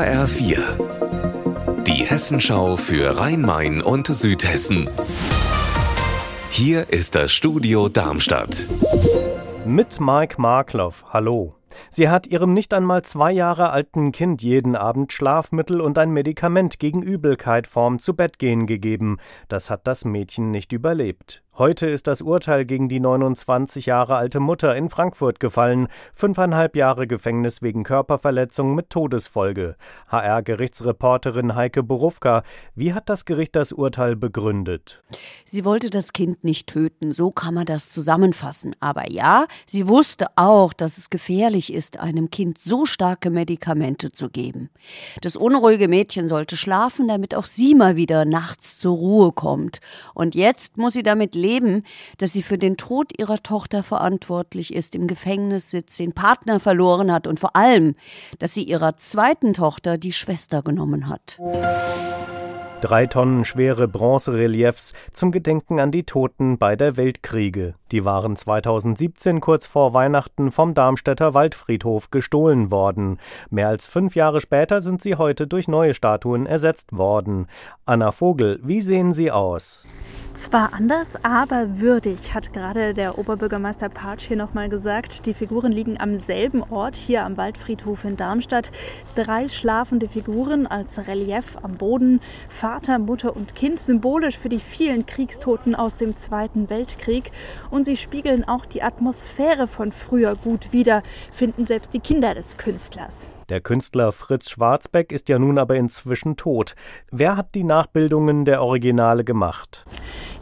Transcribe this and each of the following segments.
HR4. Die Hessenschau für Rhein-Main und Südhessen. Hier ist das Studio Darmstadt. Mit Mike Markloff. Hallo. Sie hat ihrem nicht einmal zwei Jahre alten Kind jeden Abend Schlafmittel und ein Medikament gegen Übelkeit vorm Zubettgehen gegeben. Das hat das Mädchen nicht überlebt. Heute ist das Urteil gegen die 29 Jahre alte Mutter in Frankfurt gefallen. Fünfeinhalb Jahre Gefängnis wegen Körperverletzung mit Todesfolge. HR-Gerichtsreporterin Heike Borufka, wie hat das Gericht das Urteil begründet? Sie wollte das Kind nicht töten, so kann man das zusammenfassen. Aber ja, sie wusste auch, dass es gefährlich ist, einem Kind so starke Medikamente zu geben. Das unruhige Mädchen sollte schlafen, damit auch sie mal wieder nachts zur Ruhe kommt. Und jetzt muss sie damit leben, Leben, dass sie für den Tod ihrer Tochter verantwortlich ist, im Gefängnis sitzt, den Partner verloren hat und vor allem, dass sie ihrer zweiten Tochter die Schwester genommen hat. Drei Tonnen schwere Bronzereliefs zum Gedenken an die Toten beider Weltkriege. Die waren 2017 kurz vor Weihnachten vom Darmstädter Waldfriedhof gestohlen worden. Mehr als fünf Jahre später sind sie heute durch neue Statuen ersetzt worden. Anna Vogel, wie sehen sie aus? Zwar anders, aber würdig, hat gerade der Oberbürgermeister Patsch hier nochmal gesagt. Die Figuren liegen am selben Ort, hier am Waldfriedhof in Darmstadt. Drei schlafende Figuren als Relief am Boden. Vater, Mutter und Kind, symbolisch für die vielen Kriegstoten aus dem Zweiten Weltkrieg. Und sie spiegeln auch die Atmosphäre von früher gut wider, finden selbst die Kinder des Künstlers. Der Künstler Fritz Schwarzbeck ist ja nun aber inzwischen tot. Wer hat die Nachbildungen der Originale gemacht?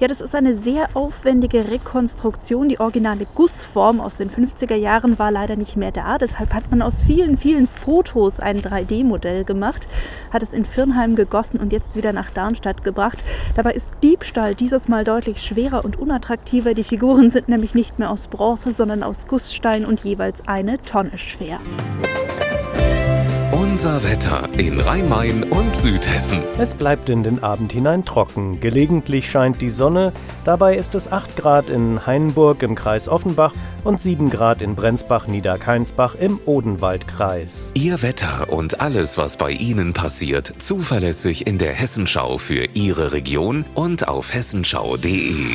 Ja, das ist eine sehr aufwendige Rekonstruktion. Die originale Gussform aus den 50er Jahren war leider nicht mehr da. Deshalb hat man aus vielen, vielen Fotos ein 3D-Modell gemacht, hat es in Firnheim gegossen und jetzt wieder nach Darmstadt gebracht. Dabei ist Diebstahl dieses Mal deutlich schwerer und unattraktiver. Die Figuren sind nämlich nicht mehr aus Bronze, sondern aus Gussstein und jeweils eine Tonne schwer. Unser Wetter in Rhein-Main und Südhessen. Es bleibt in den Abend hinein trocken. Gelegentlich scheint die Sonne. Dabei ist es 8 Grad in Hainburg im Kreis Offenbach und 7 Grad in Brenzbach-Niederkeinsbach im Odenwaldkreis. Ihr Wetter und alles, was bei Ihnen passiert, zuverlässig in der Hessenschau für Ihre Region und auf hessenschau.de.